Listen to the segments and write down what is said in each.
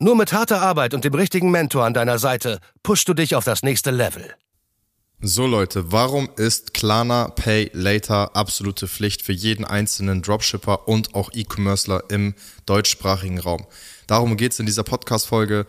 Nur mit harter Arbeit und dem richtigen Mentor an deiner Seite pushst du dich auf das nächste Level. So Leute, warum ist Klarna Pay Later absolute Pflicht für jeden einzelnen Dropshipper und auch E-Commercer im deutschsprachigen Raum? Darum geht es in dieser Podcast-Folge.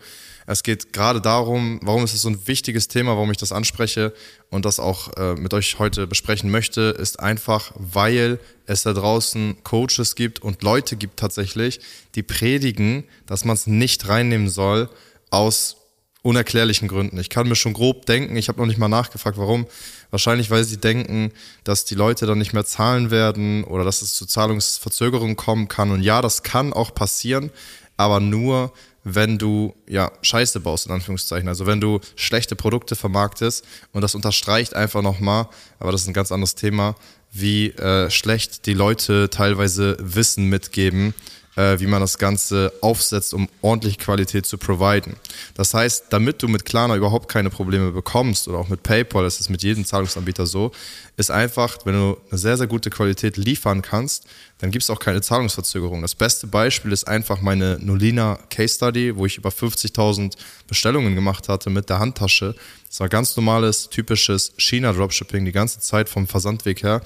Es geht gerade darum, warum ist es so ein wichtiges Thema, warum ich das anspreche und das auch äh, mit euch heute besprechen möchte, ist einfach, weil es da draußen Coaches gibt und Leute gibt tatsächlich, die predigen, dass man es nicht reinnehmen soll aus unerklärlichen Gründen. Ich kann mir schon grob denken, ich habe noch nicht mal nachgefragt, warum. Wahrscheinlich, weil sie denken, dass die Leute dann nicht mehr zahlen werden oder dass es zu Zahlungsverzögerungen kommen kann. Und ja, das kann auch passieren, aber nur, wenn du ja Scheiße baust, in Anführungszeichen. Also wenn du schlechte Produkte vermarktest und das unterstreicht einfach nochmal, aber das ist ein ganz anderes Thema, wie äh, schlecht die Leute teilweise Wissen mitgeben, wie man das Ganze aufsetzt, um ordentliche Qualität zu providen. Das heißt, damit du mit Klarna überhaupt keine Probleme bekommst oder auch mit PayPal, das ist mit jedem Zahlungsanbieter so, ist einfach, wenn du eine sehr, sehr gute Qualität liefern kannst, dann gibt es auch keine Zahlungsverzögerung. Das beste Beispiel ist einfach meine Nolina Case Study, wo ich über 50.000 Bestellungen gemacht hatte mit der Handtasche. Das war ganz normales, typisches China-Dropshipping die ganze Zeit vom Versandweg her.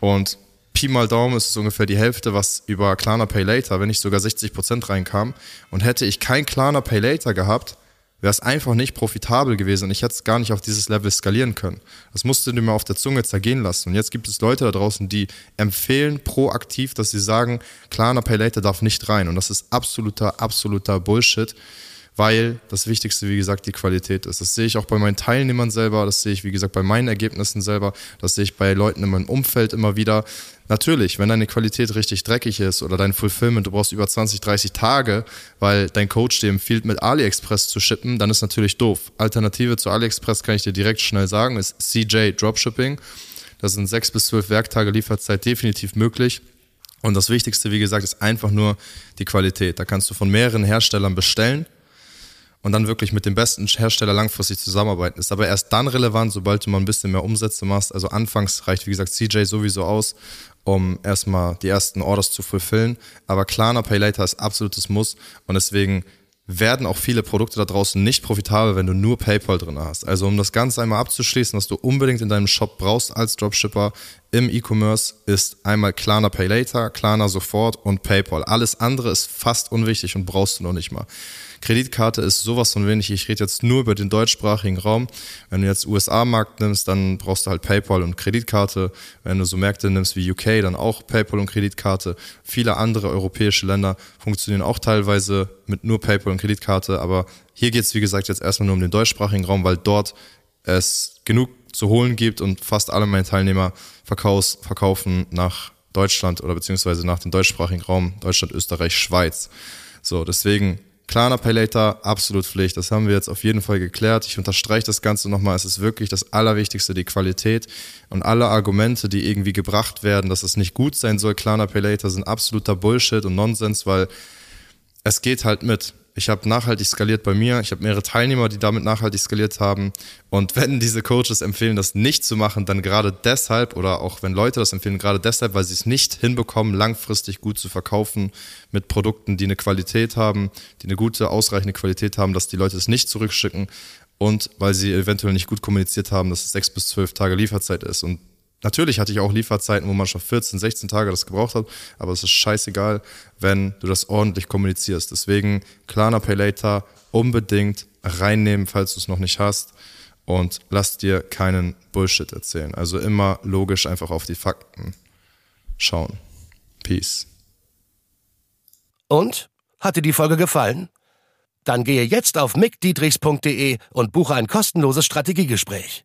Und Pi mal Daumen ist es ungefähr die Hälfte, was über Klarna Pay Later, wenn nicht sogar 60% reinkam. Und hätte ich kein Klarna Pay Later gehabt, wäre es einfach nicht profitabel gewesen und ich hätte es gar nicht auf dieses Level skalieren können. Das musste du mir auf der Zunge zergehen lassen. Und jetzt gibt es Leute da draußen, die empfehlen proaktiv, dass sie sagen, Klarna Pay Later darf nicht rein. Und das ist absoluter, absoluter Bullshit weil das Wichtigste, wie gesagt, die Qualität ist. Das sehe ich auch bei meinen Teilnehmern selber, das sehe ich, wie gesagt, bei meinen Ergebnissen selber, das sehe ich bei Leuten in meinem Umfeld immer wieder. Natürlich, wenn deine Qualität richtig dreckig ist oder dein Fulfillment, du brauchst über 20, 30 Tage, weil dein Coach dir empfiehlt, mit AliExpress zu shippen, dann ist natürlich doof. Alternative zu AliExpress kann ich dir direkt schnell sagen, ist CJ Dropshipping. Das sind sechs bis zwölf Werktage Lieferzeit definitiv möglich. Und das Wichtigste, wie gesagt, ist einfach nur die Qualität. Da kannst du von mehreren Herstellern bestellen und dann wirklich mit dem besten Hersteller langfristig zusammenarbeiten. Ist aber erst dann relevant, sobald du mal ein bisschen mehr Umsätze machst. Also anfangs reicht, wie gesagt, CJ sowieso aus, um erstmal die ersten Orders zu fulfillen. Aber Klarna Pay Later ist absolutes Muss und deswegen werden auch viele Produkte da draußen nicht profitabel, wenn du nur PayPal drin hast. Also um das Ganze einmal abzuschließen, was du unbedingt in deinem Shop brauchst als Dropshipper im E-Commerce, ist einmal Klarna Pay Later, Klarna Sofort und PayPal. Alles andere ist fast unwichtig und brauchst du noch nicht mal. Kreditkarte ist sowas von wenig. Ich rede jetzt nur über den deutschsprachigen Raum. Wenn du jetzt USA-Markt nimmst, dann brauchst du halt PayPal und Kreditkarte. Wenn du so Märkte nimmst wie UK, dann auch PayPal und Kreditkarte. Viele andere europäische Länder funktionieren auch teilweise mit nur PayPal und Kreditkarte. Aber hier geht es, wie gesagt, jetzt erstmal nur um den deutschsprachigen Raum, weil dort es genug zu holen gibt und fast alle meine Teilnehmer verkaufs, verkaufen nach Deutschland oder beziehungsweise nach dem deutschsprachigen Raum, Deutschland, Österreich, Schweiz. So, deswegen Klarna Pay Later, absolut Pflicht. Das haben wir jetzt auf jeden Fall geklärt. Ich unterstreiche das Ganze nochmal. Es ist wirklich das Allerwichtigste, die Qualität. Und alle Argumente, die irgendwie gebracht werden, dass es nicht gut sein soll, Klarna Pay Later, sind absoluter Bullshit und Nonsens, weil es geht halt mit. Ich habe nachhaltig skaliert bei mir. Ich habe mehrere Teilnehmer, die damit nachhaltig skaliert haben. Und wenn diese Coaches empfehlen, das nicht zu machen, dann gerade deshalb oder auch wenn Leute das empfehlen, gerade deshalb, weil sie es nicht hinbekommen, langfristig gut zu verkaufen mit Produkten, die eine Qualität haben, die eine gute, ausreichende Qualität haben, dass die Leute es nicht zurückschicken und weil sie eventuell nicht gut kommuniziert haben, dass es sechs bis zwölf Tage Lieferzeit ist. Und Natürlich hatte ich auch Lieferzeiten, wo man schon 14, 16 Tage das gebraucht hat, aber es ist scheißegal, wenn du das ordentlich kommunizierst. Deswegen Klarna Pay Later unbedingt reinnehmen, falls du es noch nicht hast und lass dir keinen Bullshit erzählen. Also immer logisch einfach auf die Fakten schauen. Peace. Und? Hat dir die Folge gefallen? Dann gehe jetzt auf mickdietrichs.de und buche ein kostenloses Strategiegespräch